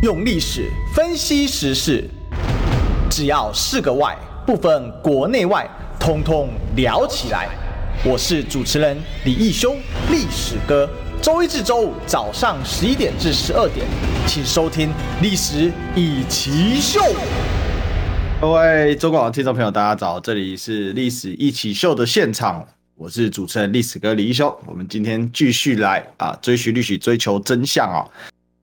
用历史分析时事，只要是个“外”，不分国内外，通通聊起来。我是主持人李义修，历史哥。周一至周五早上十一点至十二点，请收听《历史一起秀》。各位中广的听众朋友，大家早，这里是《历史一起秀》的现场，我是主持人历史哥李义修。我们今天继续来啊，追寻历史，追求真相啊。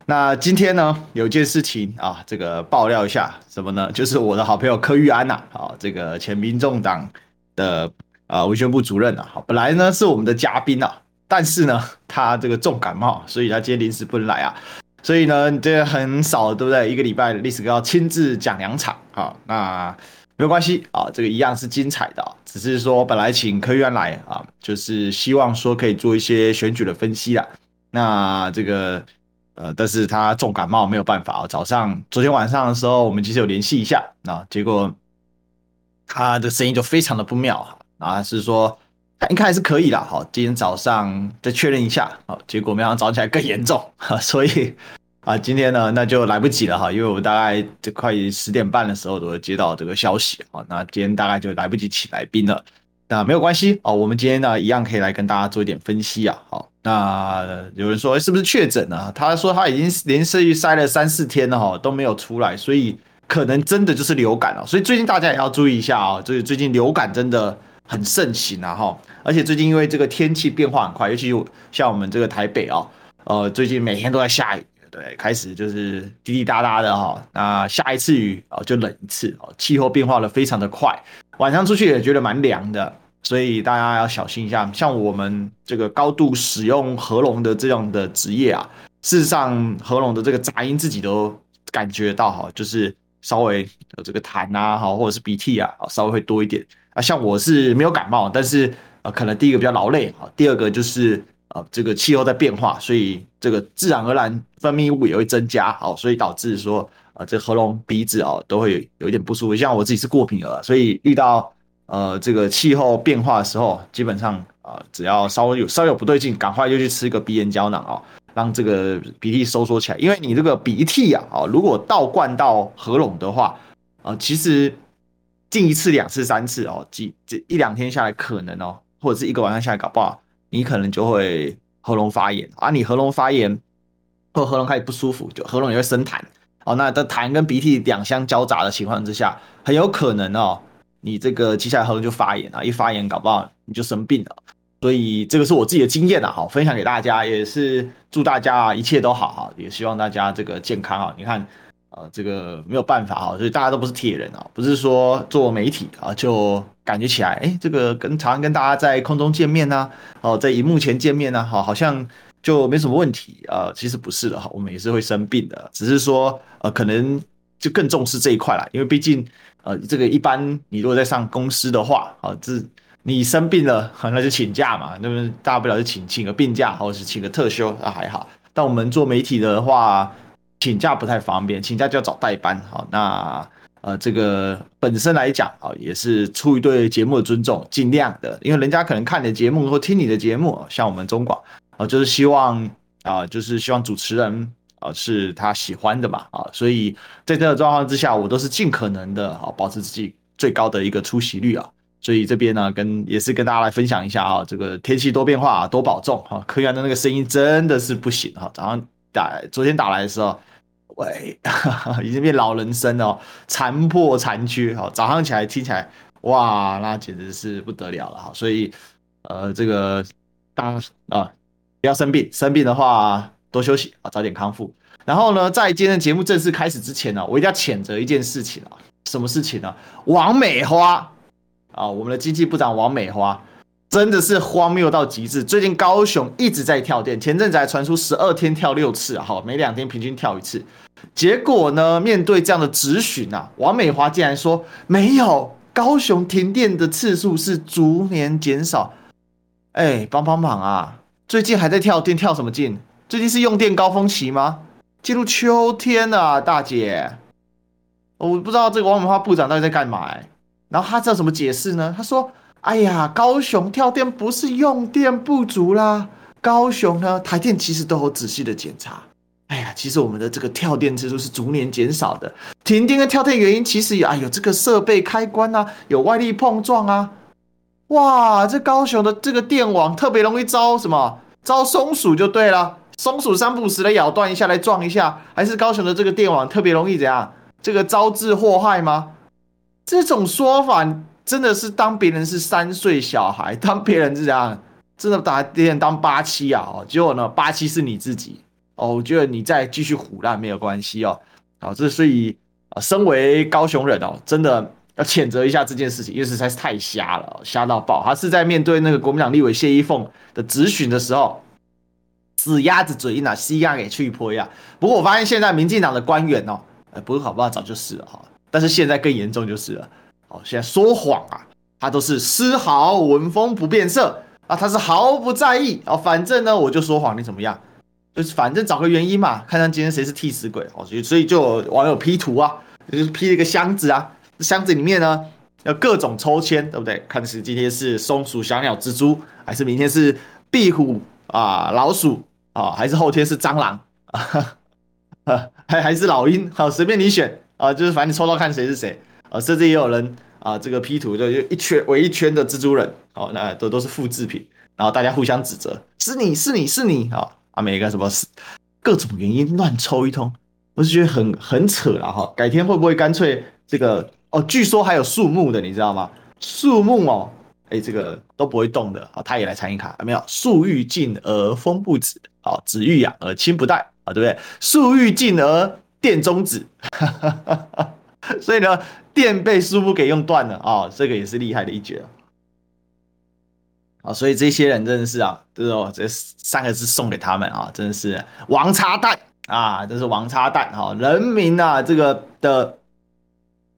那今天呢，有件事情啊，这个爆料一下，什么呢？就是我的好朋友柯玉安呐，啊，这个前民众党的啊文宣部主任啊，好，本来呢是我们的嘉宾啊，但是呢他这个重感冒，所以他今天临时不能来啊，所以呢这个很少，对不对？一个礼拜历史哥要亲自讲两场啊，那没有关系啊，这个一样是精彩的，只是说本来请柯玉安来啊，就是希望说可以做一些选举的分析啊，那这个。呃，但是他重感冒没有办法啊。早上昨天晚上的时候，我们其实有联系一下啊，结果他的声音就非常的不妙啊，是说他应该还是可以啦。好，今天早上再确认一下，好，结果没想到早起来更严重，所以啊，今天呢那就来不及了哈，因为我大概这快十点半的时候都会接到这个消息啊，那今天大概就来不及请来宾了。那没有关系哦，我们今天呢一样可以来跟大家做一点分析啊。好，那有人说是不是确诊了？他说他已经连续塞了三四天了哈，都没有出来，所以可能真的就是流感了。所以最近大家也要注意一下啊，就是最近流感真的很盛行啊哈。而且最近因为这个天气变化很快，尤其像我们这个台北啊，呃，最近每天都在下雨，对，开始就是滴滴答答的哈。那下一次雨啊就冷一次哦，气候变化的非常的快。晚上出去也觉得蛮凉的，所以大家要小心一下。像我们这个高度使用喉咙的这样的职业啊，事实上喉咙的这个杂音自己都感觉到哈，就是稍微有这个痰啊，哈，或者是鼻涕啊，稍微会多一点啊。像我是没有感冒，但是呃，可能第一个比较劳累啊，第二个就是呃，这个气候在变化，所以这个自然而然分泌物也会增加，好，所以导致说。啊，这喉咙、鼻子哦，都会有一点不舒服。像我自己是过敏了，所以遇到呃这个气候变化的时候，基本上啊、只要稍微有稍微有不对劲，赶快就去吃一个鼻炎胶囊哦，让这个鼻涕收缩起来。因为你这个鼻涕啊，啊，如果倒灌到喉咙的话，啊、其实进一次、两次、三次哦，几这一两天下来，可能哦，或者是一个晚上下来，搞不好你可能就会喉咙发炎啊。你喉咙发炎或喉咙开始不舒服，就喉咙也会生痰。哦，那的痰跟鼻涕两相交杂的情况之下，很有可能哦，你这个接下来喉咙就发炎啊，一发炎搞不好你就生病了。所以这个是我自己的经验啊，好，分享给大家，也是祝大家一切都好哈，也希望大家这个健康啊。你看，呃，这个没有办法哈，所以大家都不是铁人啊，不是说做媒体啊就感觉起来，哎，这个跟常常跟大家在空中见面呐，哦，在荧幕前见面呐，好，好像。就没什么问题啊、其实不是的哈，我们也是会生病的，只是说呃，可能就更重视这一块啦，因为毕竟呃，这个一般你如果在上公司的话啊，这你生病了，那就请假嘛，那么大不了就请请个病假，或者是请个特休啊还好。但我们做媒体的话，请假不太方便，请假就要找代班哈。那呃，这个本身来讲啊，也是出于对节目的尊重，尽量的，因为人家可能看你的节目或听你的节目，像我们中广。啊，就是希望啊，就是希望主持人啊是他喜欢的嘛啊，所以在这个状况之下，我都是尽可能的啊，保持自己最高的一个出席率啊。所以这边呢，跟也是跟大家来分享一下啊，这个天气多变化啊，多保重哈。柯源的那个声音真的是不行哈，早上打昨天打来的时候，喂，已经变老人声了，残破残缺哈。早上起来听起来，哇，那简直是不得了了哈。所以呃，这个当啊。不要生病，生病的话多休息啊，早点康复。然后呢，在今天的节目正式开始之前呢，我一定要谴责一件事情啊，什么事情呢？王美花啊，我们的经济部长王美花真的是荒谬到极致。最近高雄一直在跳电，前阵子还传出十二天跳六次啊，好，每两天平均跳一次。结果呢，面对这样的质询啊，王美花竟然说没有，高雄停电的次数是逐年减少。哎，帮帮忙啊！最近还在跳电，跳什么劲？最近是用电高峰期吗？进入秋天了啊，大姐，我不知道这个王美花部长到底在干嘛。然后他知道怎么解释呢？他说：“哎呀，高雄跳电不是用电不足啦，高雄呢台电其实都有仔细的检查，哎呀，其实我们的这个跳电次数是逐年减少的。停电跟跳电原因其实啊，有这个设备开关啊，有外力碰撞啊。哇，这高雄的这个电网特别容易招什么？招松鼠就对了，松鼠三不时来咬断一下，来撞一下，还是高雄的这个电网特别容易怎样？这个招致祸害吗？这种说法真的是当别人是三岁小孩，当别人是这样，真的把别人当八七啊！哦，结果呢，八七是你自己哦。我觉得你再继续唬烂没有关系哦。好，这所以啊，身为高雄人哦，真的。要谴责一下这件事情，因为实在是太瞎了，瞎到爆。他是在面对那个国民党立委谢依凤的质询的时候，死鸭子嘴硬啊，西鸭给去破呀。不过我发现现在民进党的官员哦，呃，不是好不好，早就死了哈。但是现在更严重就是了，哦，现在说谎啊，他都是丝毫闻风不变色啊，他是毫不在意哦。反正呢，我就说谎，你怎么样？就是反正找个原因嘛，看看今天谁是替死鬼哦。所以所以就有网友 P 图啊，就是 P 了一个箱子啊。箱子里面呢，要各种抽签，对不对？看是今天是松鼠、小鸟、蜘蛛，还是明天是壁虎啊、老鼠啊，还是后天是蟑螂啊？还还是老鹰？好，随便你选啊，就是反正你抽到看谁是谁啊。甚至也有人啊，这个 P 图就一圈围一圈的蜘蛛人，哦，那都都是复制品，然后大家互相指责，是你是你是你啊啊，每个什么各种原因乱抽一通，我是觉得很很扯了哈。改天会不会干脆这个？哦，据说还有树木的，你知道吗？树木哦，哎，这个都不会动的啊，他也来参与卡，有没有？树欲静而风不止，啊，子欲养而亲不待啊，对不对？树欲静而电中止，所以呢，电被树木给用断了啊，这个也是厉害的一绝啊，所以这些人真的是啊，这哦，这三个字送给他们啊，真的是王八蛋啊，这是王八蛋哈，人民啊，这个的。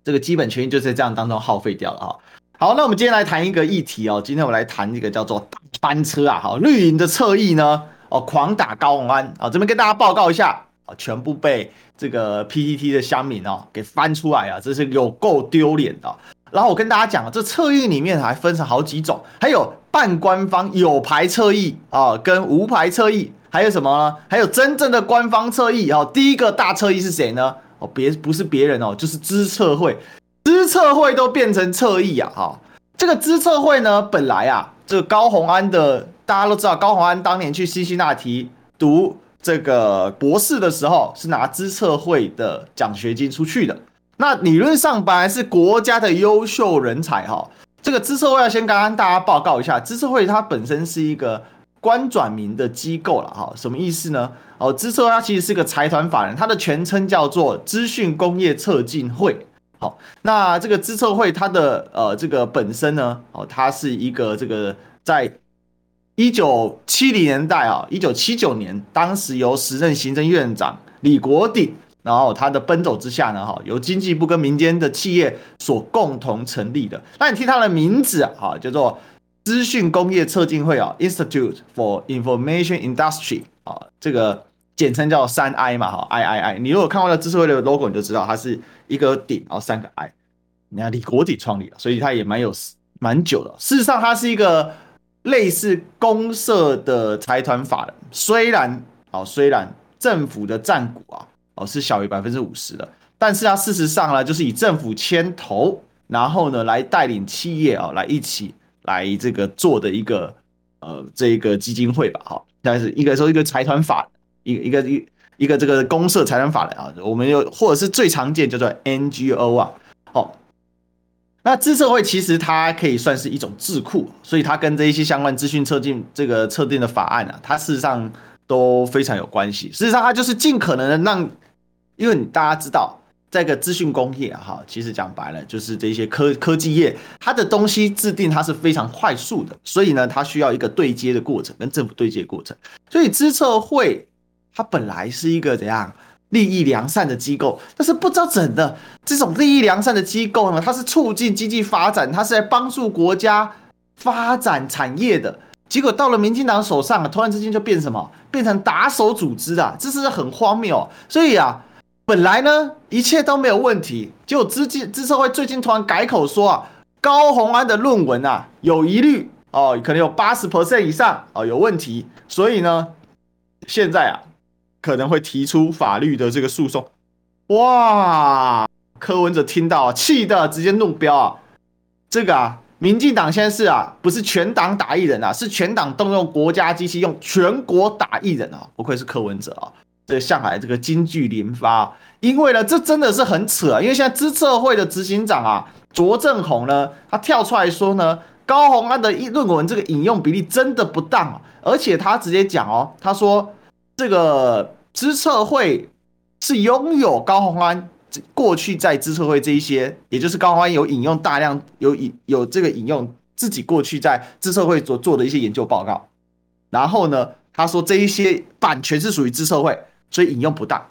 这个基本权益就在这样当中耗费掉了啊。好，那我们今天来谈一个议题哦。今天我们来谈一个叫做翻车啊，好，绿营的侧翼呢，哦，狂打高虹安啊，这边跟大家报告一下啊，全部被这个 PTT 的乡民哦给翻出来啊，这是有够丢脸的。然后我跟大家讲，这侧翼里面还分成好几种，还有半官方有牌侧翼啊，跟无牌侧翼，还有什么呢？还有真正的官方侧翼哦。第一个大侧翼是谁呢？哦，别不是别人哦，就是知策会，资策会都变成侧翼啊！哈，这个资策会呢，本来啊，这个高虹安的大家都知道，高虹安当年去辛辛那提读这个博士的时候，是拿资策会的奖学金出去的。那理论上本来是国家的优秀人才哈。这个资策会要先跟大家报告一下，资策会它本身是一个。官转民的机构了哈，什么意思呢？哦，资策它其实是个财团法人，它的全称叫做资讯工业策进会。好，那这个资策会它的呃这个本身呢，哦，它是一个这个在一九七零年代啊，一九七九年，当时由时任行政院长李国鼎，然后他的奔走之下呢，哈，由经济部跟民间的企业所共同成立的。那你听它的名字啊，叫做。资讯工业测进会啊，Institute for Information Industry 啊，这个简称叫三 I 嘛，哈，I I I。你如果看过了资策会的 logo，你就知道它是一个顶，然后三个 I。你看李国鼎创立的，所以它也蛮有蛮久的。事实上，它是一个类似公社的财团法人，虽然啊，虽然政府的占股啊，哦是小于百分之五十的，但是它事实上呢，就是以政府牵头，然后呢来带领企业啊来一起。来这个做的一个呃这一个基金会吧，哈，但是应该说一个财团法，一一个一一个这个公社财产法人啊，我们又或者是最常见叫做 NGO 啊，好，那资策会其实它可以算是一种智库，所以它跟这一些相关资讯测进这个测定的法案啊，它事实上都非常有关系。事实上，它就是尽可能的让，因为你大家知道。在个资讯工业哈，其实讲白了就是这些科科技业，它的东西制定它是非常快速的，所以呢，它需要一个对接的过程，跟政府对接的过程。所以资策会它本来是一个怎样利益良善的机构，但是不知道怎的这种利益良善的机构呢，它是促进经济发展，它是在帮助国家发展产业的。结果到了民进党手上啊，突然之间就变什么，变成打手组织啊，这是很荒谬。所以啊。本来呢，一切都没有问题，结果资金资策会最近突然改口说啊，高虹安的论文啊有疑虑哦，可能有八十 percent 以上哦有问题，所以呢，现在啊可能会提出法律的这个诉讼。哇，柯文哲听到气的直接怒飙啊！这个啊，民进党现在是啊，不是全党打一人啊，是全党动用国家机器，用全国打一人啊！不愧是柯文哲啊，这个向来这个金句连发。因为呢，这真的是很扯啊！因为现在资策会的执行长啊，卓正宏呢，他跳出来说呢，高虹安的论文这个引用比例真的不当啊，而且他直接讲哦，他说这个资策会是拥有高虹安过去在资策会这一些，也就是高虹安有引用大量有引有这个引用自己过去在资策会所做的一些研究报告，然后呢，他说这一些版权是属于资策会，所以引用不当。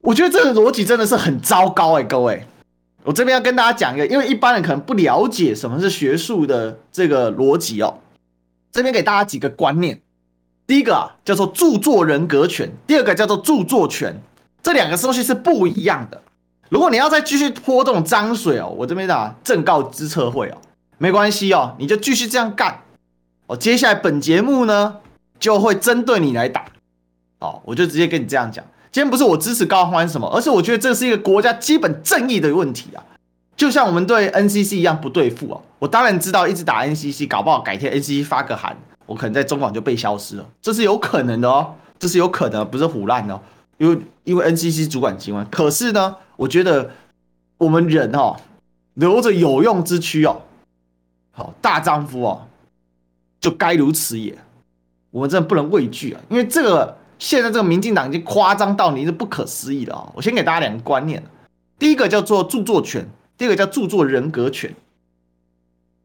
我觉得这个逻辑真的是很糟糕哎，各位，我这边要跟大家讲一个，因为一般人可能不了解什么是学术的这个逻辑哦。这边给大家几个观念，第一个啊叫做著作人格权，第二个叫做著作权，这两个东西是不一样的。如果你要再继续泼这种脏水哦，我这边啊正告知策会哦，没关系哦，你就继续这样干哦。接下来本节目呢就会针对你来打，哦，我就直接跟你这样讲。今天不是我支持高欢什么，而是我觉得这是一个国家基本正义的问题啊！就像我们对 NCC 一样不对付哦。我当然知道，一直打 NCC，搞不好改天 NCC 发个函，我可能在中广就被消失了，这是有可能的哦，这是有可能，不是唬烂哦。因为因为 NCC 主管机关，可是呢，我觉得我们人哦，留着有用之躯哦，好大丈夫哦，就该如此也。我们真的不能畏惧啊，因为这个。现在这个民进党已经夸张到你是不可思议的啊！我先给大家两个观念，第一个叫做著作权，第二个叫著作人格权。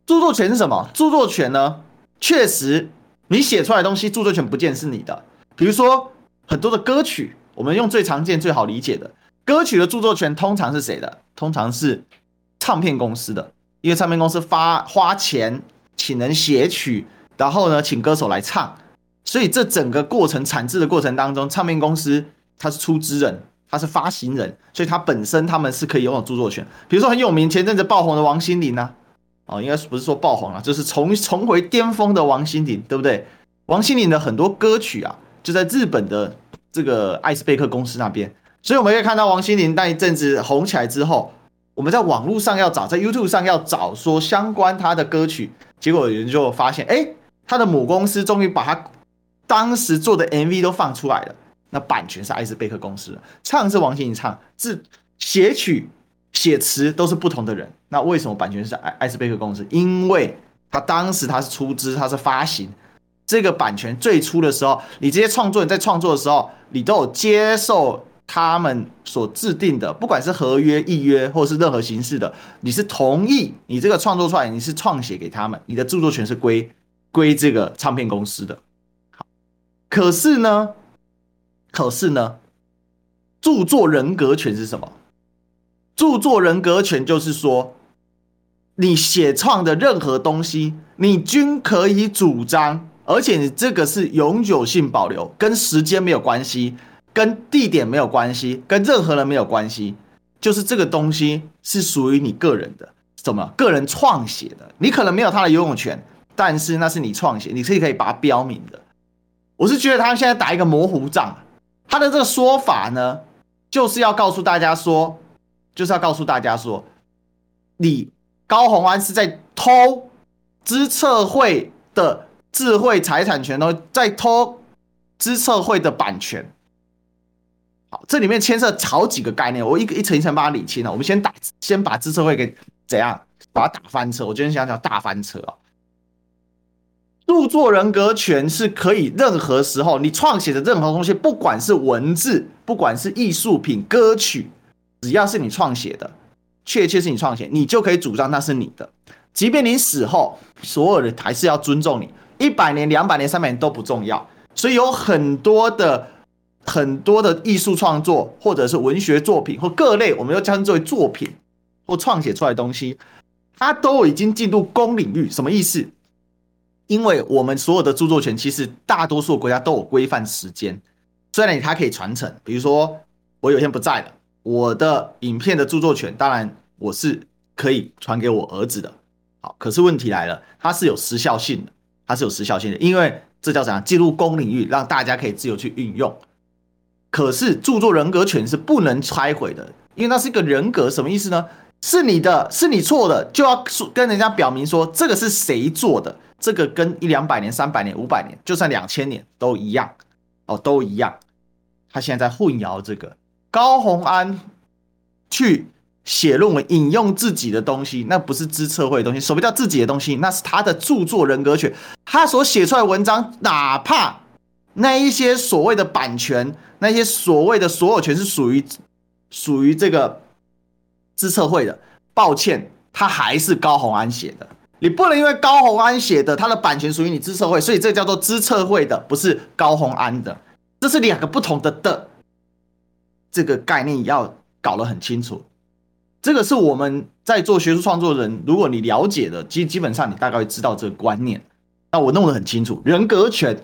著作权是什么？著作权呢？确实，你写出来的东西，著作权不见是你的。比如说很多的歌曲，我们用最常见、最好理解的歌曲的著作权，通常是谁的？通常是唱片公司的，因为唱片公司发花钱请人写曲，然后呢，请歌手来唱。所以这整个过程产制的过程当中，唱片公司它是出资人，它是发行人，所以它本身他们是可以拥有著作权。比如说很有名，前阵子爆红的王心凌啊，哦，应该不是说爆红了，就是重重回巅峰的王心凌，对不对？王心凌的很多歌曲啊，就在日本的这个艾斯贝克公司那边，所以我们可以看到王心凌那一阵子红起来之后，我们在网络上要找，在 YouTube 上要找说相关他的歌曲，结果有人就发现，哎，他的母公司终于把他。当时做的 MV 都放出来了，那版权是艾斯贝克公司，唱是王心凌唱，是写曲写词都是不同的人，那为什么版权是艾艾斯贝克公司？因为他当时他是出资，他是发行这个版权最初的时候，你这些创作人在创作的时候，你都有接受他们所制定的，不管是合约、议约或是任何形式的，你是同意你这个创作出来，你是创写给他们，你的著作权是归归这个唱片公司的。好可是呢，可是呢，著作人格权是什么？著作人格权就是说，你写创的任何东西，你均可以主张，而且你这个是永久性保留，跟时间没有关系，跟地点没有关系，跟任何人没有关系，就是这个东西是属于你个人的，什么？个人创写的，你可能没有他的拥有权，但是那是你创写，你是可以把它标明的。我是觉得他现在打一个模糊仗，他的这个说法呢，就是要告诉大家说，就是要告诉大家说，你高虹安是在偷资策会的智慧财产权哦，在偷资策会的版权。好，这里面牵涉好几个概念，我一个一层一层把它理清了。我们先打，先把资策会给怎样，把它打翻车。我今天想讲大翻车啊。著作人格权是可以任何时候你创写的任何东西，不管是文字，不管是艺术品、歌曲，只要是你创写的，确切是你创写，你就可以主张那是你的。即便你死后，所有人还是要尊重你。一百年、两百年、三百年都不重要。所以有很多的很多的艺术创作，或者是文学作品，或各类，我们又称之为作品或创写出来的东西，它都已经进入公领域。什么意思？因为我们所有的著作权，其实大多数国家都有规范时间，虽然它可以传承。比如说，我有一天不在了，我的影片的著作权，当然我是可以传给我儿子的。好，可是问题来了，它是有时效性的，它是有时效性的，因为这叫啥？进入公领域，让大家可以自由去运用。可是著作人格权是不能拆毁的，因为那是一个人格，什么意思呢？是你的，是你错的，就要跟人家表明说这个是谁做的。这个跟一两百年、三百年、五百年，就算两千年都一样哦，都一样。他现在在混淆这个。高虹安去写论文引用自己的东西，那不是知策会的东西。什么叫自己的东西？那是他的著作人格权。他所写出来文章，哪怕那一些所谓的版权，那些所谓的所有权是属于属于这个知策会的，抱歉，他还是高虹安写的。你不能因为高虹安写的，他的版权属于你知策会，所以这叫做知策会的，不是高虹安的，这是两个不同的的，这个概念要搞得很清楚。这个是我们在做学术创作的人，如果你了解的，基基本上你大概会知道这个观念。那我弄得很清楚，人格权，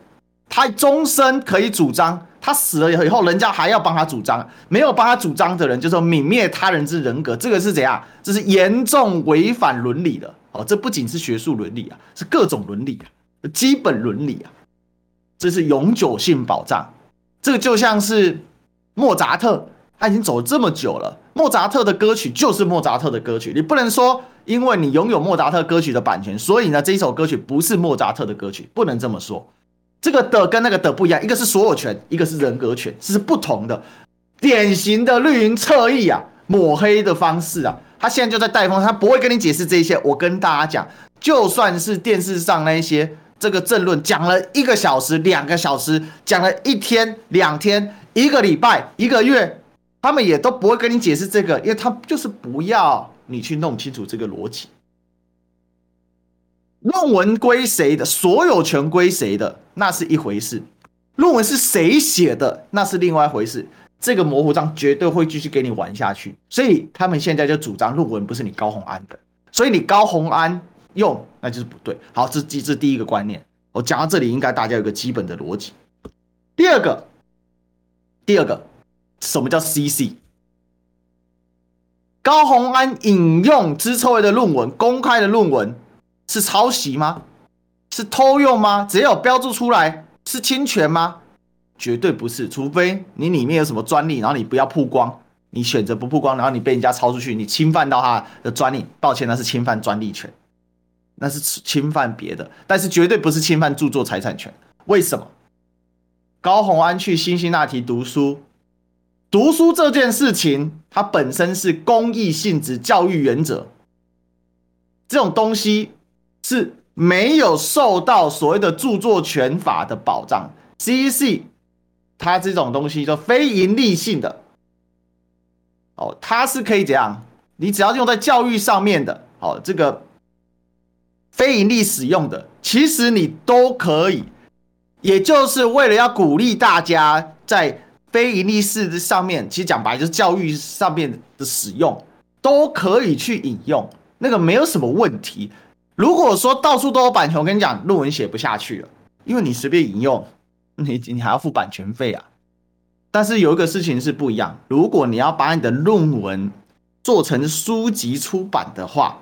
他终身可以主张，他死了以后，人家还要帮他主张，没有帮他主张的人，就说泯灭他人之人格，这个是怎样？这是严重违反伦理的。哦，这不仅是学术伦理啊，是各种伦理啊，基本伦理啊，这是永久性保障。这个就像是莫扎特，他已经走了这么久了，莫扎特的歌曲就是莫扎特的歌曲，你不能说因为你拥有莫扎特歌曲的版权，所以呢这一首歌曲不是莫扎特的歌曲，不能这么说。这个的跟那个的不一样，一个是所有权，一个是人格权，是不同的，典型的绿营侧翼啊，抹黑的方式啊。他现在就在带风，他不会跟你解释这些。我跟大家讲，就算是电视上那些这个政论讲了一个小时、两个小时，讲了一天、两天、一个礼拜、一个月，他们也都不会跟你解释这个，因为他就是不要你去弄清楚这个逻辑。论文归谁的，所有权归谁的，那是一回事；论文是谁写的，那是另外一回事。这个模糊账绝对会继续给你玩下去，所以他们现在就主张论文不是你高虹安的，所以你高虹安用那就是不对。好，这这是第一个观念。我讲到这里，应该大家有个基本的逻辑。第二个，第二个，什么叫 CC？高虹安引用资策会的论文，公开的论文是抄袭吗？是偷用吗？只有标注出来是侵权吗？绝对不是，除非你里面有什么专利，然后你不要曝光，你选择不曝光，然后你被人家抄出去，你侵犯到他的专利，抱歉，那是侵犯专利权，那是侵犯别的，但是绝对不是侵犯著作财产权。为什么？高虹安去辛辛那提读书，读书这件事情，它本身是公益性质、教育原则，这种东西是没有受到所谓的著作权法的保障 C E C，。它这种东西就非盈利性的，哦，它是可以怎样？你只要用在教育上面的，哦，这个非盈利使用的，其实你都可以，也就是为了要鼓励大家在非盈利事的上面，其实讲白就是教育上面的使用，都可以去引用，那个没有什么问题。如果说到处都有版权，我跟你讲，论文写不下去了，因为你随便引用。你你还要付版权费啊？但是有一个事情是不一样，如果你要把你的论文做成书籍出版的话，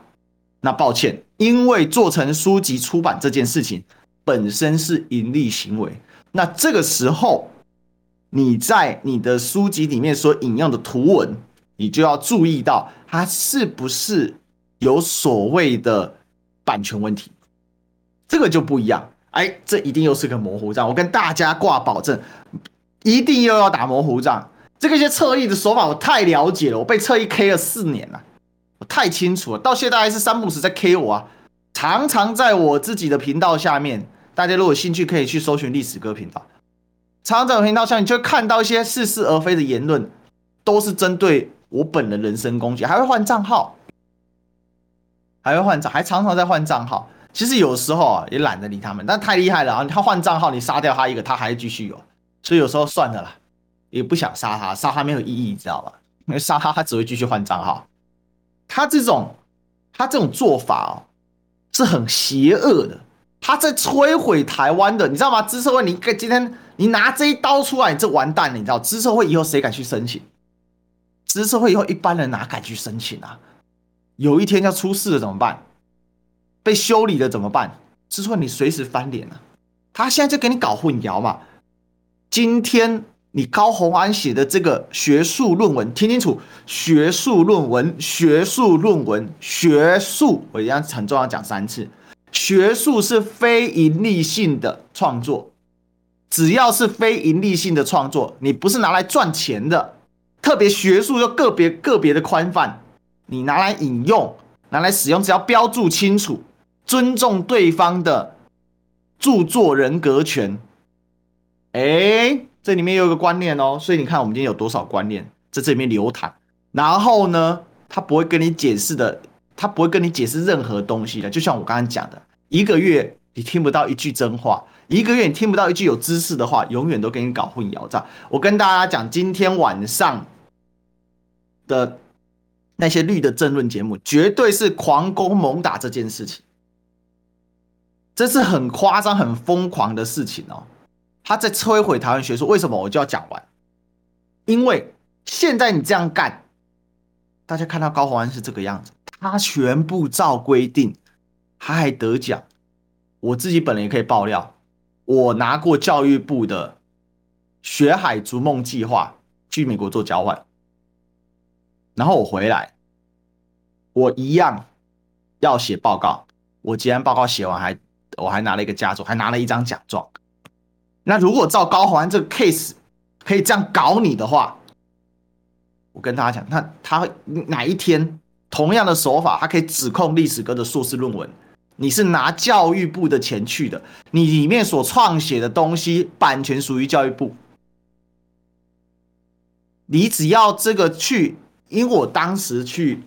那抱歉，因为做成书籍出版这件事情本身是盈利行为，那这个时候你在你的书籍里面所引用的图文，你就要注意到它是不是有所谓的版权问题，这个就不一样。哎，这一定又是个模糊账，我跟大家挂保证，一定又要打模糊账。这个一些侧翼的手法我太了解了，我被侧翼 K 了四年了，我太清楚了。到现在还是三不五时在 K 我啊，常常在我自己的频道下面，大家如果有兴趣可以去搜寻历史哥频道，常常在我频道下面就看到一些似是而非的言论，都是针对我本人人身攻击，还会换账号，还会换账，还常常在换账号。其实有时候啊，也懒得理他们，但太厉害了啊！他换账号，你杀掉他一个，他还继续有，所以有时候算了啦，也不想杀他，杀他没有意义，知道吧？因为杀他，他只会继续换账号。他这种，他这种做法哦，是很邪恶的，他在摧毁台湾的，你知道吗？资策会，你今天你拿这一刀出来，你这完蛋了，你知道？资策会以后谁敢去申请？资策会以后一般人哪敢去申请啊？有一天要出事了怎么办？被修理了怎么办？是说你随时翻脸啊！他现在就给你搞混淆嘛。今天你高虹安写的这个学术论文，听清楚，学术论文，学术论文，学术，我一样很重要讲三次，学术是非盈利性的创作，只要是非盈利性的创作，你不是拿来赚钱的，特别学术又个别个别的宽泛，你拿来引用，拿来使用，只要标注清楚，尊重对方的著作人格权。哎，这里面有一个观念哦，所以你看我们今天有多少观念在这里面流淌。然后呢，他不会跟你解释的，他不会跟你解释任何东西的。就像我刚刚讲的，一个月你听不到一句真话，一个月你听不到一句有知识的话，永远都给你搞混淆账。我跟大家讲，今天晚上的那些绿的政论节目，绝对是狂攻猛打这件事情，这是很夸张、很疯狂的事情哦。他在摧毁台湾学术，为什么我就要讲完？因为现在你这样干，大家看到高虹安是这个样子，他全部照规定，他还得奖。我自己本人也可以爆料，我拿过教育部的“学海逐梦”计划去美国做交换，然后我回来，我一样要写报告。我既然报告写完还，还我还拿了一个佳作，还拿了一张奖状。那如果照高虹安这个 case 可以这样搞你的话，我跟大家讲，那他哪一天同样的手法，他可以指控历史哥的硕士论文，你是拿教育部的钱去的，你里面所创写的东西版权属于教育部，你只要这个去，因为我当时去，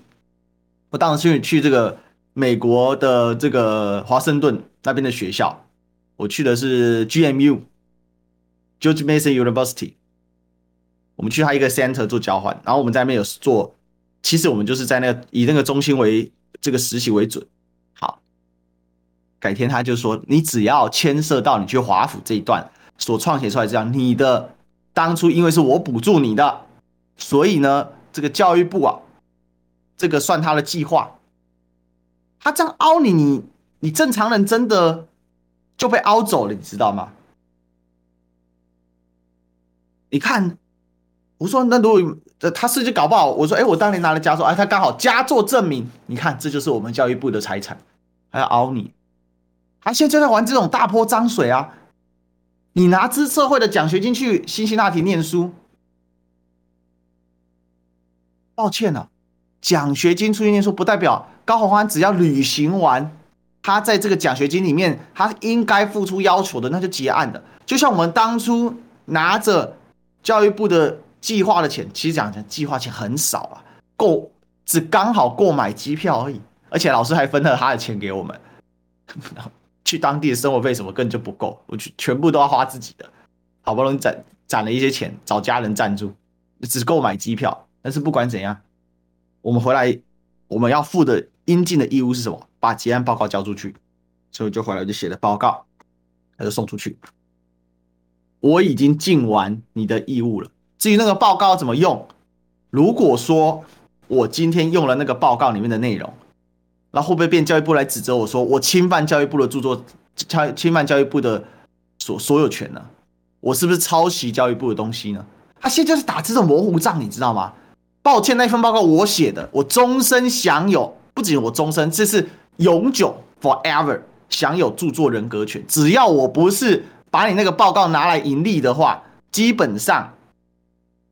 我当时去去这个美国的这个华盛顿那边的学校，我去的是 GMU。George Mason University，我们去他一个 center 做交换，然后我们在那边有做，其实我们就是在那个以那个中心为这个实习为准。好，改天他就说，你只要牵涉到你去华府这一段所创写出来这样，你的当初因为是我补助你的，所以呢，这个教育部啊，这个算他的计划，他这样凹你，你你正常人真的就被凹走了，你知道吗？你看，我说那如果他事情搞不好，我说哎，我当年拿了佳作，哎，他刚好佳作证明，你看这就是我们教育部的财产，还要熬你，他现在就在玩这种大泼脏水啊！你拿资社会的奖学金去辛辛那提念书，抱歉了，奖学金出去念书不代表高虹安只要履行完他在这个奖学金里面他应该付出要求的，那就结案的，就像我们当初拿着。教育部的计划的钱，其实讲讲计划钱很少啊，够只刚好够买机票而已，而且老师还分了他的钱给我们，去当地的生活费什么根本就不够，我去全部都要花自己的，好不容易攒攒了一些钱，找家人赞助，只够买机票。但是不管怎样，我们回来我们要负的应尽的义务是什么？把结案报告交出去，所以就回来就写了报告，他就送出去。我已经尽完你的义务了。至于那个报告怎么用，如果说我今天用了那个报告里面的内容，那会不会变教育部来指责我说我侵犯教育部的著作，侵侵犯教育部的所所有权呢？我是不是抄袭教育部的东西呢？他现在就是打这种模糊仗，你知道吗？抱歉，那份报告我写的，我终身享有，不仅我终身，这是永久 forever 享有著作人格权，只要我不是。把你那个报告拿来盈利的话，基本上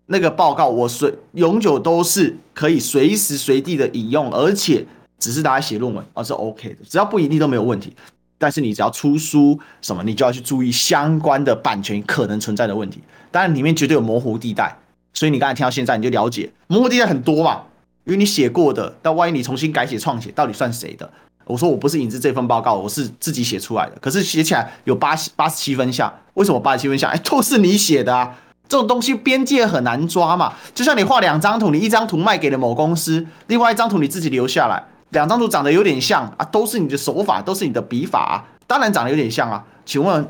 那个报告我随永久都是可以随时随地的引用，而且只是拿来写论文，而是 OK 的，只要不盈利都没有问题。但是你只要出书什么，你就要去注意相关的版权可能存在的问题。当然里面绝对有模糊地带，所以你刚才听到现在你就了解模糊地带很多嘛，因为你写过的，但万一你重新改写创写，到底算谁的？我说我不是引自这份报告，我是自己写出来的。可是写起来有八十八十七分像，为什么八十七分像？哎，都是你写的啊！这种东西边界很难抓嘛。就像你画两张图，你一张图卖给了某公司，另外一张图你自己留下来，两张图长得有点像啊，都是你的手法，都是你的笔法啊，当然长得有点像啊。请问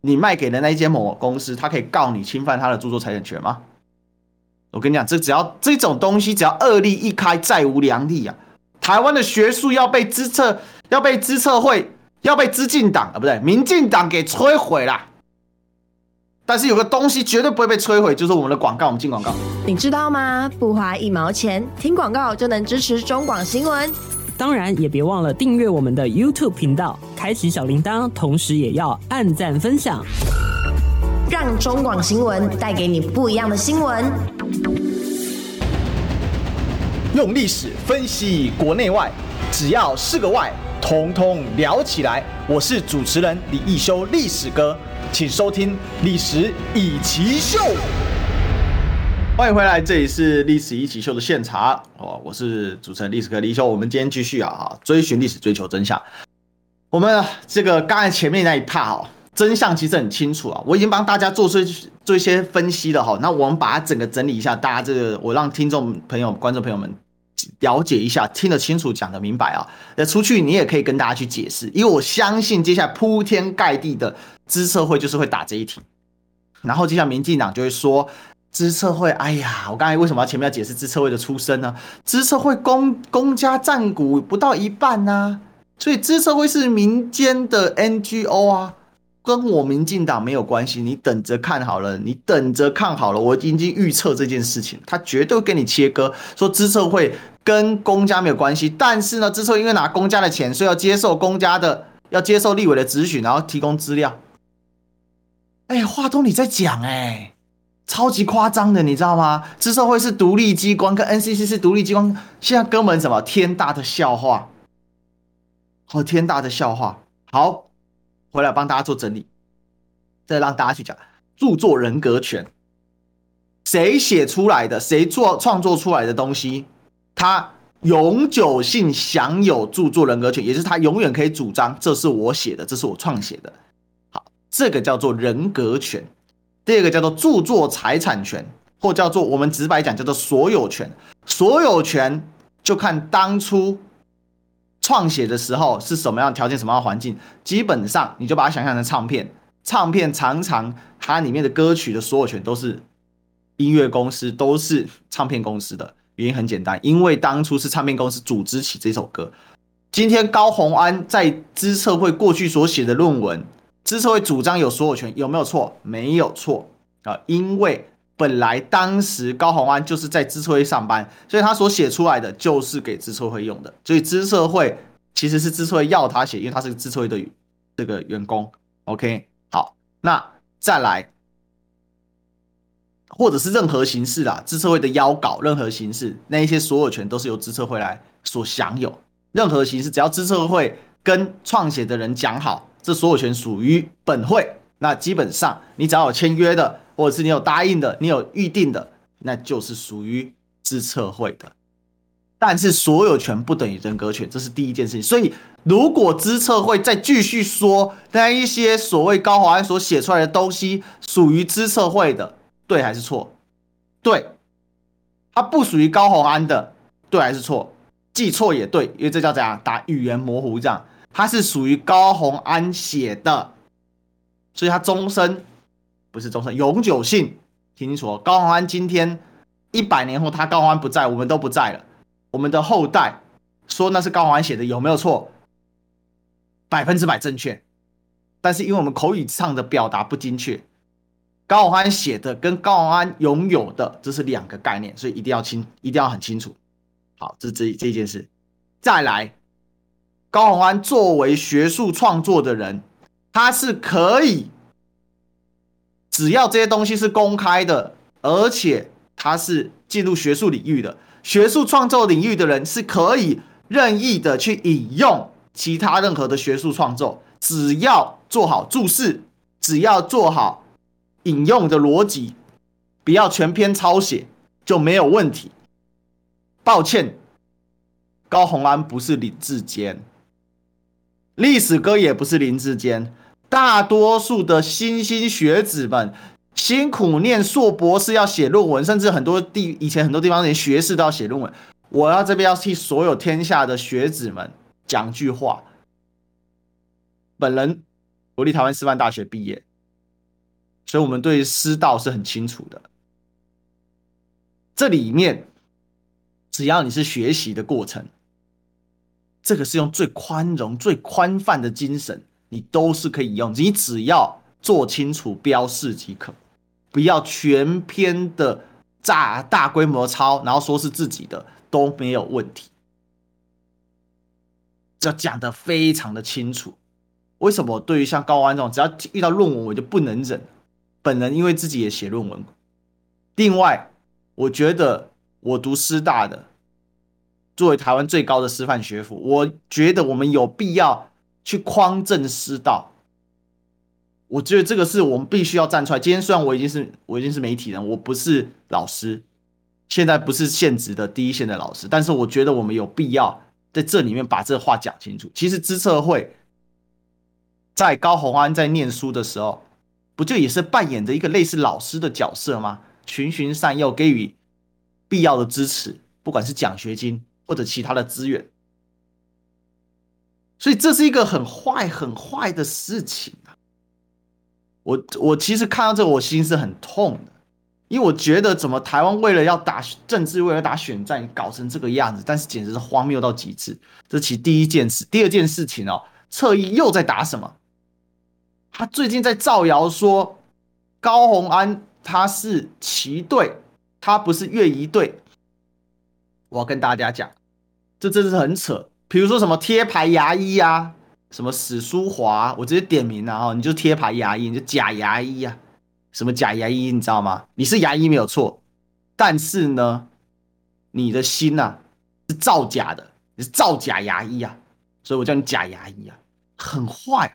你卖给的那一间某公司，他可以告你侵犯他的著作财产权吗？我跟你讲，这只要这种东西，只要恶例一开，再无良例啊。台湾的学术要被资策，要被资策会，要被资进党啊，不对，民进党给摧毁啦。但是有个东西绝对不会被摧毁，就是我们的广告。我们进广告，你知道吗？不花一毛钱，听广告就能支持中广新闻。当然，也别忘了订阅我们的 YouTube 频道，开启小铃铛，同时也要按赞分享，让中广新闻带给你不一样的新闻。用历史分析国内外，只要是个“外”，统统聊起来。我是主持人李易修，历史哥。请收听《历史易起 SHOW》，欢迎回来，这里是《历史一起秀》的现场哦，我是主持人历史哥李易修。我们今天继续啊，追寻历史，追求真相。我们这个刚才前面那一趴哦，真相其实很清楚啊，我已经帮大家做出做一些分析了哈。那我们把它整个整理一下，大家这个我让听众朋友、观众朋友们。了解一下，听得清楚，讲得明白啊！那出去你也可以跟大家去解释，因为我相信接下来铺天盖地的资策会就是会打这一题，然后接下民进党就会说知策会，哎呀，我刚才为什么要前面要解释知策会的出身呢？知策会公公家占股不到一半呐、啊，所以知策会是民间的 NGO 啊。跟我民进党没有关系，你等着看好了，你等着看好了，我已经预测这件事情，他绝对跟你切割，说知策会跟公家没有关系，但是呢，之所以因为拿公家的钱，所以要接受公家的，要接受立委的质询，然后提供资料。哎，话都你在讲，哎，超级夸张的，你知道吗？资社会是独立机关，跟 NCC 是独立机关，现在根本什么天大的笑话，好天大的笑话，好。回来帮大家做整理，再让大家去讲著作人格权，谁写出来的，谁做创作出来的东西，他永久性享有著作人格权，也就是他永远可以主张这是我写的，这是我创写的。好，这个叫做人格权。第二个叫做著作财产权，或叫做我们直白讲叫做所有权。所有权就看当初。创写的时候是什么样条件，什么样的环境？基本上你就把它想象成唱片，唱片常常它里面的歌曲的所有权都是音乐公司，都是唱片公司的。原因很简单，因为当初是唱片公司组织起这首歌。今天高虹安在资策会过去所写的论文，资策会主张有所有权，有没有错？没有错啊，因为。本来当时高虹安就是在资策会上班，所以他所写出来的就是给资策会用的。所以资策会其实是资策会要他写，因为他是资策会的这个员工。OK，好，那再来，或者是任何形式啦，知策会的邀稿，任何形式，那一些所有权都是由知策会来所享有。任何形式，只要知策会跟创写的人讲好，这所有权属于本会，那基本上你只要有签约的。或者是你有答应的，你有预定的，那就是属于知策会的。但是所有权不等于人格权，这是第一件事情。所以，如果知策会再继续说那一些所谓高华安所写出来的东西属于知策会的，对还是错？对，它不属于高宏安的，对还是错？记错也对，因为这叫怎样？打语言模糊这样，它是属于高宏安写的，所以它终身。不是终身永久性，听清楚。高宏安今天一百年后，他高虹安不在，我们都不在了。我们的后代说那是高宏安写的，有没有错？百分之百正确。但是因为我们口语上的表达不精确，高虹安写的跟高虹安拥有的这是两个概念，所以一定要清，一定要很清楚。好，这这这件事。再来，高虹安作为学术创作的人，他是可以。只要这些东西是公开的，而且他是进入学术领域的，学术创作领域的人是可以任意的去引用其他任何的学术创作，只要做好注释，只要做好引用的逻辑，不要全篇抄写就没有问题。抱歉，高虹安不是林志坚，历史哥也不是林志坚。大多数的莘莘学子们辛苦念硕博士，要写论文，甚至很多地以前很多地方连学士都要写论文。我要这边要替所有天下的学子们讲句话。本人国立台湾师范大学毕业，所以我们对师道是很清楚的。这里面只要你是学习的过程，这个是用最宽容、最宽泛的精神，你都是可以用。你只要做清楚标示即可，不要全篇的炸大规模抄，然后说是自己的都没有问题。要讲得非常的清楚。为什么对于像高安这种，只要遇到论文我就不能忍？本人因为自己也写论文。另外，我觉得我读师大的，作为台湾最高的师范学府，我觉得我们有必要去匡正师道。我觉得这个是我们必须要站出来。今天虽然我已经是我已经是媒体人，我不是老师，现在不是现职的第一线的老师，但是我觉得我们有必要在这里面把这话讲清楚。其实资策会。在高虹安在念书的时候，不就也是扮演着一个类似老师的角色吗？循循善诱，给予必要的支持，不管是奖学金或者其他的资源。所以这是一个很坏、很坏的事情啊！我我其实看到这，我心是很痛的，因为我觉得怎么台湾为了要打政治，为了打选战，搞成这个样子，但是简直是荒谬到极致。这其第一件事，第二件事情哦，侧翼又在打什么？他最近在造谣说高虹安他是旗队，他不是越一队。我要跟大家讲，这真是很扯。比如说什么贴牌牙医啊，什么史书华，我直接点名了啊，你就贴牌牙医，你就假牙医啊，什么假牙医，你知道吗？你是牙医没有错，但是呢，你的心呐是造假的，你是造假牙医啊，所以我叫你假牙医啊，很坏。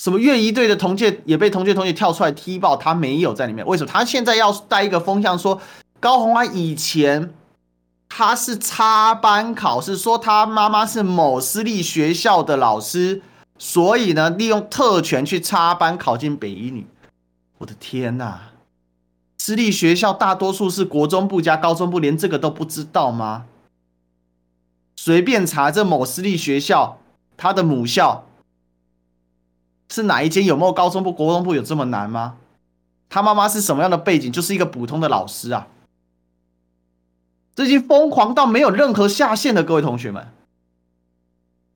什么乐仪队的同届也被同届同学跳出来踢爆，他没有在里面。为什么他现在要带一个风向说高红安以前他是插班考试，说他妈妈是某私立学校的老师，所以呢利用特权去插班考进北一女。我的天呐，私立学校大多数是国中部加高中部，连这个都不知道吗？随便查这某私立学校，他的母校。是哪一间？有没有高中部、国中部有这么难吗？他妈妈是什么样的背景？就是一个普通的老师啊。这已经疯狂到没有任何下限的，各位同学们，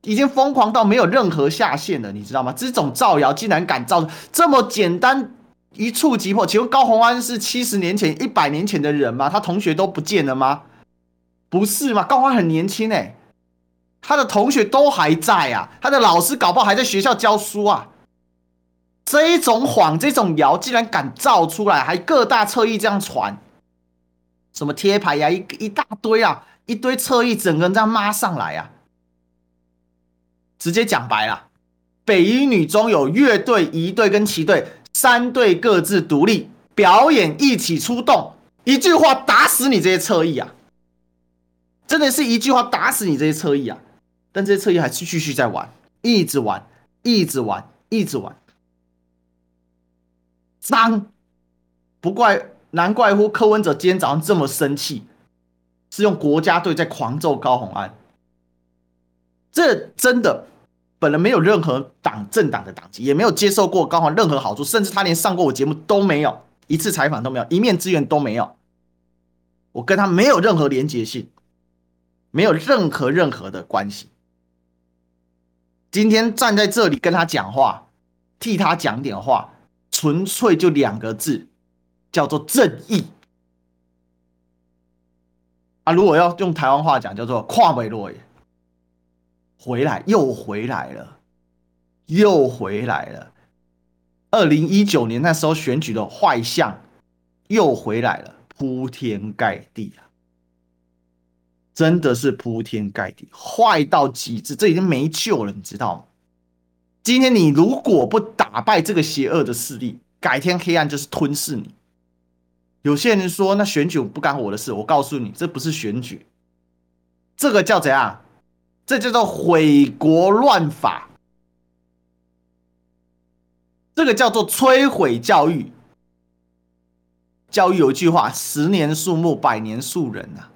已经疯狂到没有任何下限了，你知道吗？这种造谣竟然敢造这么简单，一触即破。请问高虹安是七十年前、一百年前的人吗？他同学都不见了吗？不是吗？高虹安很年轻哎、他的同学都还在啊，他的老师搞不好还在学校教书啊。这一种谎，这种谣，竟然敢造出来，还各大侧翼这样传，什么贴牌呀，一一大堆啊，一堆侧翼，整个人这样骂上来啊！直接讲白了，北一女中有乐队、一队跟七队三队各自独立表演，一起出动，一句话打死你这些侧翼啊！真的是一句话打死你这些侧翼啊！但这些侧翼还是继续在玩，一直玩，一直玩，一直玩。脏，不怪，难怪乎柯文哲今天早上这么生气，是用国家队在狂揍高虹安。这真的，本人没有任何党政党的党籍，也没有接受过高虹安任何好处，甚至他连上过我节目都没有，一次采访都没有，一面之缘都没有。我跟他没有任何连结性，没有任何任何的关系。今天站在这里跟他讲话，替他讲点话。纯粹就两个字，叫做正义啊！如果要用台湾话讲，叫做跨美落耶，回来又回来了，又回来了。二零一九年那时候选举的坏象又回来了，铺天盖地啊！真的是铺天盖地，坏到极致，这已经没救了，你知道吗？今天你如果不打败这个邪恶的势力，改天黑暗就是吞噬你。有些人说，那选举不干我的事，我告诉你，这不是选举，这个叫怎样？这叫做毁国乱法，这个叫做摧毁教育。教育有一句话：十年树木，百年树人呐。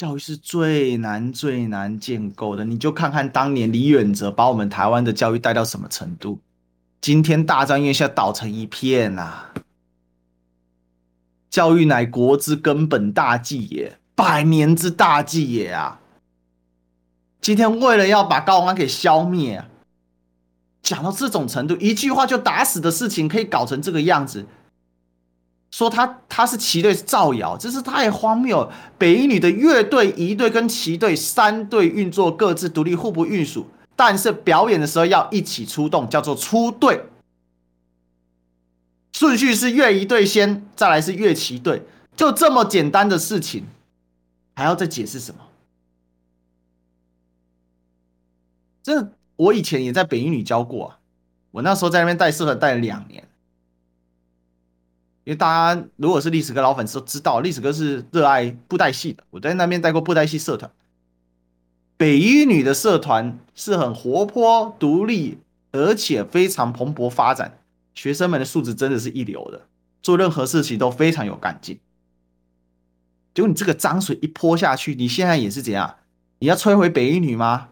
教育是最难最难建构的，你就看看当年李远哲把我们台湾的教育带到什么程度，今天大专院校倒成一片啊！教育乃国之根本大计也，百年之大计也啊！今天为了要把高虹安给消灭，讲到这种程度，一句话就打死的事情，可以搞成这个样子。说他他是旗队造谣，真是太荒谬了。北一女的乐队、仪队跟旗队三队运作各自独立，互不隶属，但是表演的时候要一起出动，叫做出队。顺序是乐仪队先，再来是乐旗队，就这么简单的事情，还要再解释什么？这我以前也在北一女教过啊，我那时候在那边带社团带了两年。因为大家如果是历史哥老粉丝都知道，历史哥是热爱布袋戏的。我在那边带过布袋戏社团，北一女的社团是很活泼、独立，而且非常蓬勃发展。学生们的素质真的是一流的，做任何事情都非常有干劲。结果你这个脏水一泼下去，你现在也是怎样？你要摧毁北一女吗？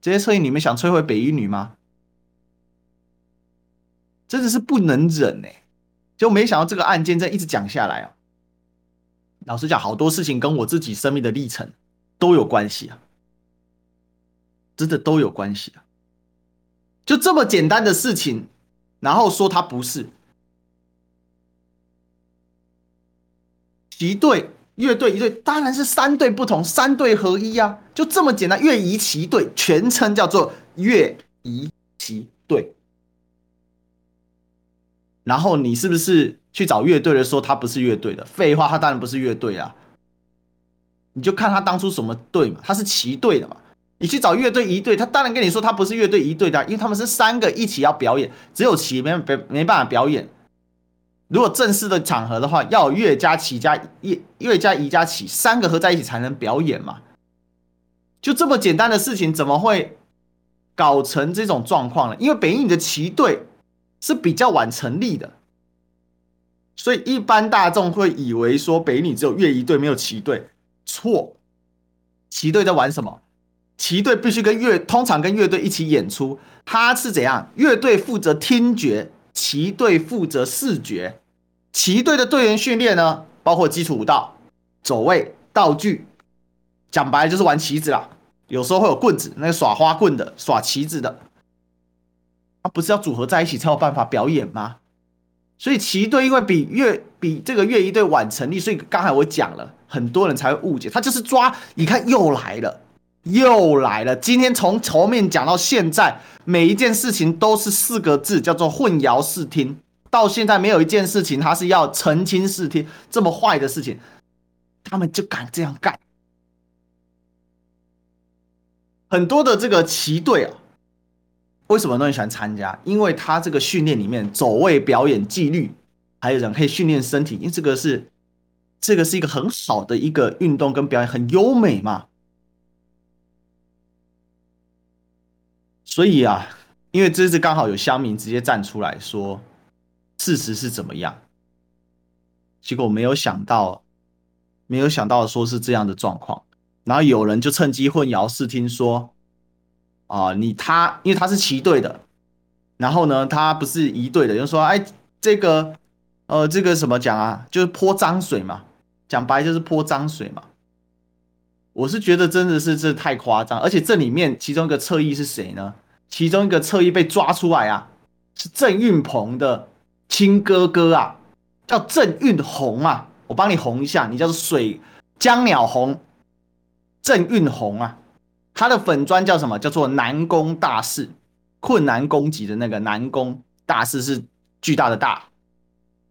这些车影，你们想摧毁北一女吗？真的是不能忍哎、欸！就没想到这个案件在一直讲下来啊。老实讲，好多事情跟我自己生命的历程都有关系啊，真的都有关系啊。就这么简单的事情，然后说他不是旗队、乐队、一队，当然是三队不同，三队合一啊，就这么简单。乐仪旗队全称叫做乐仪旗队。然后你是不是去找乐队的说他不是乐队的？废话，他当然不是乐队啊！你就看他当初什么队嘛，他是旗队的嘛。你去找乐队一队，他当然跟你说他不是乐队一队的，因为他们是三个一起要表演，只有旗没没没办法表演。如果正式的场合的话，要乐加旗加乐乐加仪加旗三个合在一起才能表演嘛。就这么简单的事情，怎么会搞成这种状况呢？因为北影的旗队。是比较晚成立的，所以一般大众会以为说北女只有乐仪队没有旗队，错。旗队在玩什么？旗队必须跟乐，通常跟乐队一起演出。他是怎样？乐队负责听觉，旗队负责视觉。旗队的队员训练呢，包括基础舞蹈、走位、道具。讲白了就是玩旗子啦，有时候会有棍子，那个耍花棍的，耍旗子的。他不是要组合在一起才有办法表演吗？所以旗队因为比乐比这个乐仪队晚成立，所以刚才我讲了，很多人才会误解。他就是抓，你看又来了，又来了。今天从头面讲到现在，每一件事情都是四个字，叫做混淆视听。到现在没有一件事情他是要澄清视听，这么坏的事情，他们就敢这样干。很多的这个旗队啊。为什么都很喜欢参加？因为他这个训练里面走位表演纪律，还有人可以训练身体，因为这个是这个是一个很好的一个运动跟表演，很优美嘛。所以啊，因为这次刚好有乡民直接站出来说事实是怎么样，结果没有想到，没有想到说是这样的状况，然后有人就趁机混淆视听说。啊，你他，因为他是旗队的，然后呢，他不是一队的，就说，哎，这个，呃，这个什么讲啊，就是泼脏水嘛，讲白就是泼脏水嘛。我是觉得真的是这太夸张，而且这里面其中一个侧翼是谁呢？其中一个侧翼被抓出来啊，是郑运鹏的亲哥哥啊，叫郑运红啊，我帮你红一下，你叫做水江鸟红，郑运红啊。他的粉专叫什么？叫做难攻大士，困难攻击的那个难攻大士是巨大的大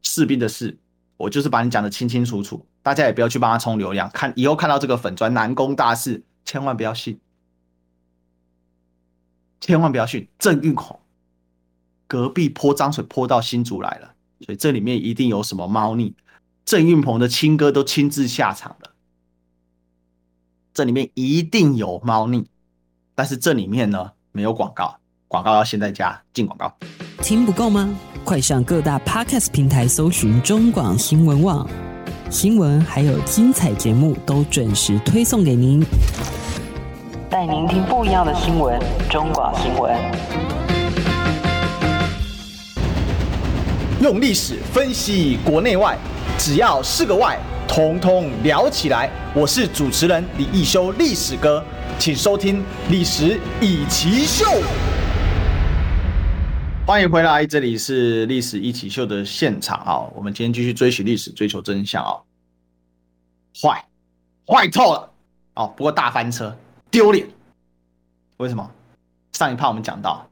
士兵的士。我就是把你讲的清清楚楚，大家也不要去帮他充流量。看以后看到这个粉专难攻大士，千万不要信，千万不要信。郑运红隔壁泼脏水泼到新竹来了，所以这里面一定有什么猫腻。郑运鹏的亲哥都亲自下场了。这里面一定有猫腻，但是这里面呢没有广告，广告要现在加进广告。听不够吗？快上各大 Podcast 平台搜寻中广新闻网，新闻还有精彩节目都准时推送给您，带您听不一样的新闻。中广新闻用历史分析国内外，只要是个“外”。统统聊起来！我是主持人李易修，历史哥。请收听《历史易起秀》。欢迎回来，这里是《历史一起秀》的现场啊！我们今天继续追寻历史，追求真相啊！坏，坏透了哦！不过大翻车，丢脸。为什么？上一趴我们讲到，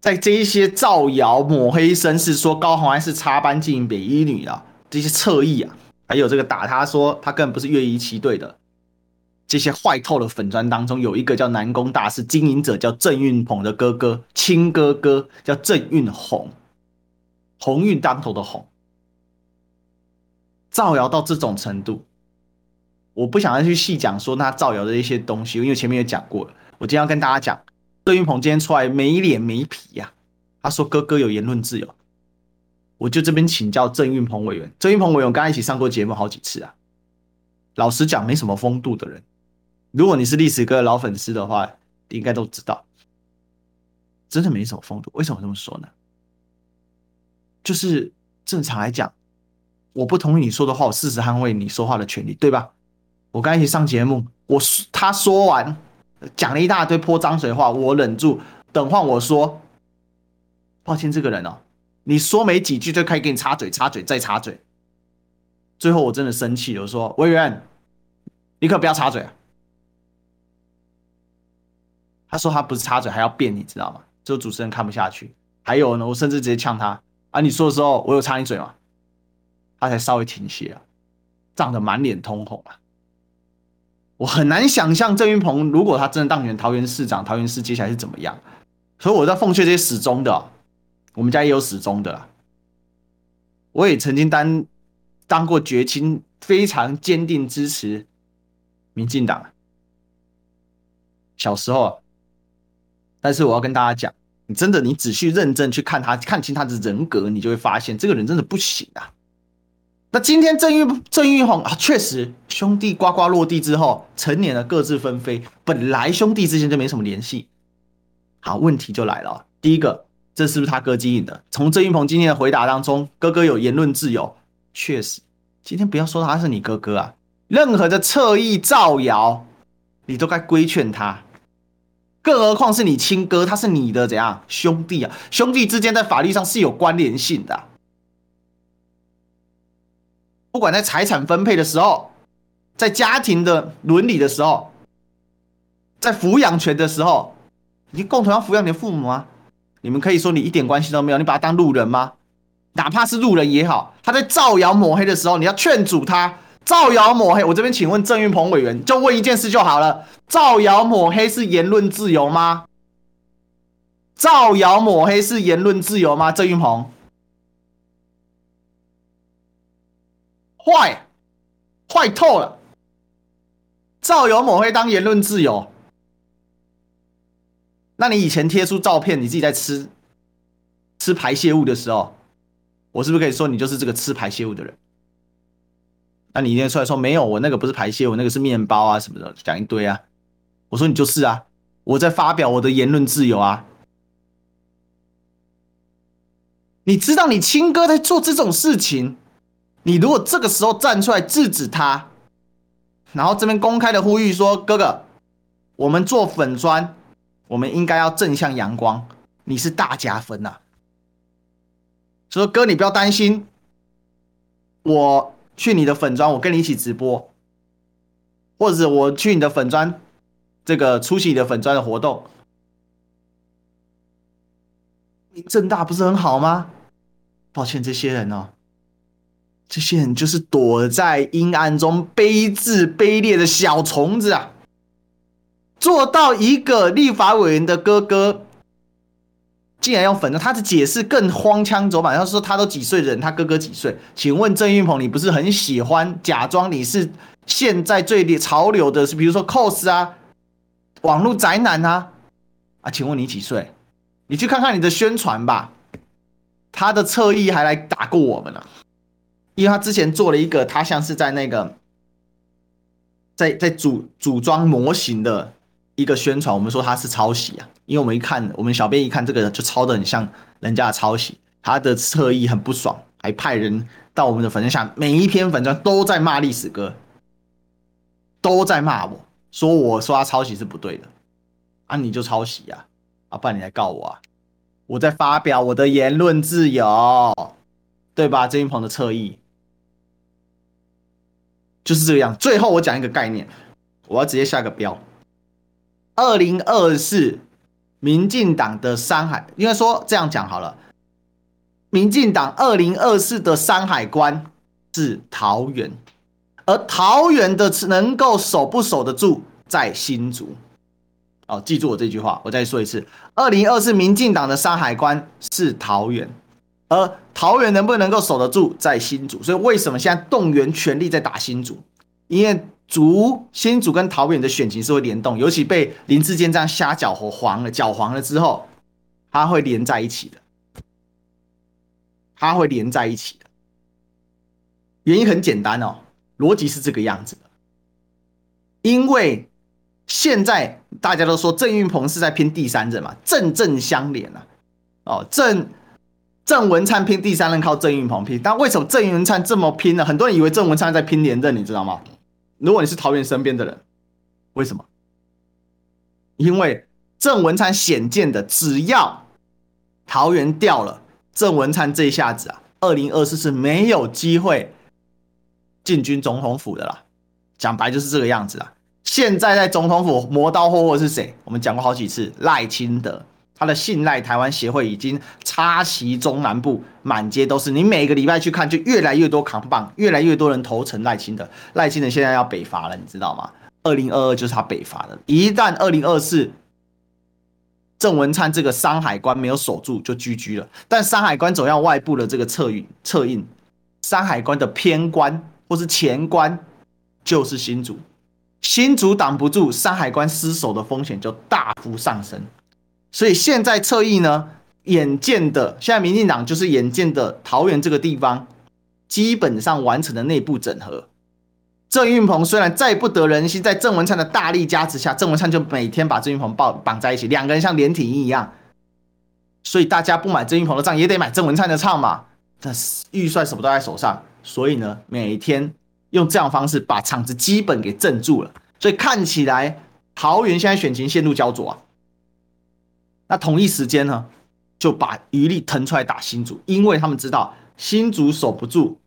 在这一些造谣抹黑声势，说高红安是插班进北一女啊，这些侧翼啊，还有这个打他说他根本不是乐仪旗队的。这些坏透的粉砖当中，有一个叫南宫大师经营者，叫郑运鹏的哥哥亲哥哥，叫郑运鸿，鸿运当头的鸿，造谣到这种程度，我不想再去细讲说他造谣的一些东西，因为前面也讲过了。我今天要跟大家讲，郑运鹏今天出来没脸没皮呀、他说哥哥有言论自由，我就这边请教郑运鹏委员，郑运鹏委员我跟他一起上过节目好几次啊，老实讲没什么风度的人。如果你是历史哥的老粉丝的话，应该都知道，真的没什么风度。为什么这么说呢？就是正常来讲，我不同意你说的话，我事实捍卫你说话的权利，对吧？我刚一起上节目，我他说完讲了一大堆泼脏水话，我忍住，等换我说，抱歉，这个人哦，你说没几句就开始给你插嘴，插嘴再插嘴，最后我真的生气了，我说委员，你可不要插嘴啊！他说他不是插嘴，还要辩，你知道吗？这个主持人看不下去。还有呢，我甚至直接呛他啊！你说的时候，我有插你嘴吗？他才稍微停歇啊，涨得满脸通红啊！我很难想象郑云鹏如果他真的当选桃园市长，桃园市接下来是怎么样。所以我在奉劝这些死忠的，我们家也有死忠的啦。我也曾经当当过绝亲，非常坚定支持民进党。小时候。但是我要跟大家讲，你真的，你仔细认真去看他，看清他的人格，你就会发现这个人真的不行啊。那今天郑玉郑运鸿啊，确实兄弟呱呱落地之后，成年了，各自纷飞。本来兄弟之间就没什么联系。好，问题就来了。第一个，这是不是他哥经营的？从郑云鹏今天的回答当中，哥哥有言论自由，确实。今天不要说他是你哥哥啊，任何的侧翼造谣，你都该规劝他。更何况是你亲哥，他是你的怎样兄弟啊？兄弟之间在法律上是有关联性的，不管在财产分配的时候，在家庭的伦理的时候，在抚养权的时候，你共同要抚养你的父母啊。你们可以说你一点关系都没有，你把他当路人吗？哪怕是路人也好，他在造谣抹黑的时候，你要劝阻他。造谣抹黑，我这边请问郑运鹏委员，就问一件事就好了。造谣抹黑是言论自由吗？造谣抹黑是言论自由吗？郑运鹏，坏，坏透了。造谣抹黑当言论自由，那你以前贴出照片，你自己在吃吃排泄物的时候，我是不是可以说你就是这个吃排泄物的人？那你一天出来说没有，我那个不是排泄，我那个是面包啊什么的，讲一堆啊。我说你就是啊，我在发表我的言论自由啊。你知道你亲哥在做这种事情，你如果这个时候站出来制止他，然后这边公开的呼吁说哥哥，我们做粉砖，我们应该要正向阳光，你是大加分呐、啊。说哥你不要担心，我。去你的粉专，我跟你一起直播，或者我去你的粉专，这个出席你的粉专的活动，你正大不是很好吗？抱歉，这些人哦，这些人就是躲在阴暗中卑智卑劣的小虫子啊！做到一个立法委员的哥哥。竟然用粉的，他的解释更荒腔走板。他说他都几岁人，他哥哥几岁？请问郑运鹏，你不是很喜欢假装你是现在最潮流的，是比如说 cos 啊，网络宅男啊？啊，请问你几岁？你去看看你的宣传吧。他的侧翼还来打过我们呢，因为他之前做了一个，他像是在那个在在组组装模型的一个宣传，我们说他是抄袭啊。因为我们一看，我们小编一看这个就抄的很像人家的抄袭，他的侧翼很不爽，还派人到我们的粉专下，每一篇粉专都在骂历史哥，都在骂我。说我说他抄袭是不对的，啊，你就抄袭啊，啊，不然你来告我啊，我在发表我的言论自由，对吧？郑运鹏的侧翼就是这个样。最后我讲一个概念，我要直接下个标，二零二四民进党的山海，应该说这样讲好了。民进党二零二四的山海关是桃园，而桃园的能够守不守得住，在新竹。哦，记住我这句话，我再说一次：二零二四民进党的山海关是桃园，而桃园能不能够守得住，在新竹。所以为什么现在动员全力在打新竹？因为竹新竹跟桃园的选情是会联动，尤其被林志坚这样瞎搅和黄了，搅黄了之后，它会连在一起的。它会连在一起的，原因很简单哦，逻辑是这个样子的。因为现在大家都说郑运鹏是在拼第三任嘛，正正相连啊。哦，郑郑文灿拼第三任靠郑运鹏拼，但为什么郑文灿这么拼呢？很多人以为郑文灿在拼连任，你知道吗？如果你是桃园身边的人，为什么？因为郑文灿显见的，只要桃园掉了。郑文灿这一下子啊，二零二四是没有机会进军总统府的啦。讲白就是这个样子啊。现在在总统府磨刀霍霍是谁？我们讲过好几次，赖清德，他的信赖台湾协会已经插旗中南部，满街都是。你每个礼拜去看，就越来越多扛棒，越来越多人投诚赖清德。赖清德现在要北伐了，你知道吗？二零二二就是他北伐的。一旦二零二四。郑文灿这个山海关没有守住就 GG 了，但山海关总要外部的这个策运策应，山海关的偏关或是前关就是新竹，新竹挡不住，山海关失守的风险就大幅上升。所以现在侧翼呢，眼见的现在民进党就是眼见的桃园这个地方基本上完成了内部整合。郑运鹏虽然再不得人心，在郑文灿的大力加持下，郑文灿就每天把郑运鹏抱绑在一起，两个人像连体婴一样。所以大家不买郑运鹏的账，也得买郑文灿的账嘛。但是预算什么都在手上，所以呢，每天用这样方式把场子基本给镇住了。所以看起来桃园现在选情陷入焦灼啊。那同一时间呢，就把余力腾出来打新竹，因为他们知道新竹守不住。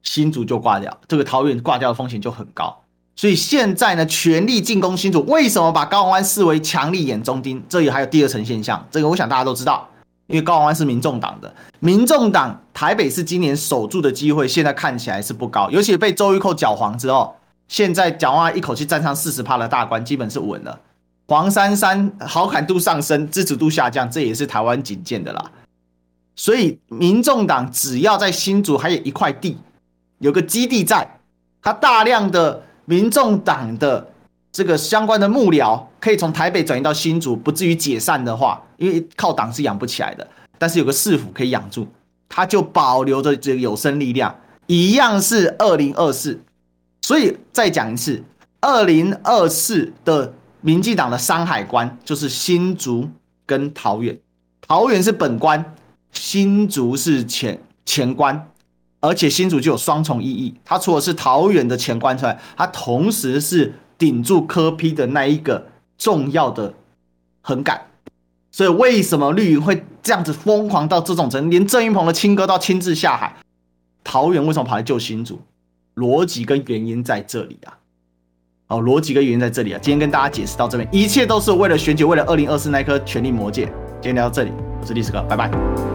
新竹就挂掉，这个桃园挂掉的风险就很高，所以现在呢，全力进攻新竹。为什么把高虹安视为强力眼中钉？这里还有第二层现象，这个我想大家都知道，因为高虹安是民众党的，民众党台北市今年守住的机会，现在看起来是不高，尤其被周玉蔻搅黄之后，现在蒋万一口气站上四十趴的大关，基本是稳了。黄珊珊好感度上升，支持度下降，这也是台湾仅见的啦。所以民众党只要在新竹还有一块地。有个基地在，他大量的民众党的这个相关的幕僚可以从台北转移到新竹，不至于解散的话，因为靠党是养不起来的。但是有个市府可以养住，他就保留着这个有生力量，一样是二零二四。所以再讲一次，二零二四的民进党的山海关就是新竹跟桃园，桃园是本关，新竹是前前关。而且新竹就有双重意义，它除了是桃园的前关之外，它同时是顶住柯 P 的那一个重要的横杆。所以为什么绿营会这样子疯狂到这种程度？连郑云鹏的亲哥都亲自下海，桃园为什么跑来救新竹？逻辑跟原因在这里啊！哦，逻辑跟原因在这里啊！今天跟大家解释到这边，一切都是为了选举，为了二零二四那颗权力魔戒。今天聊到这里，我是历史哥，拜拜。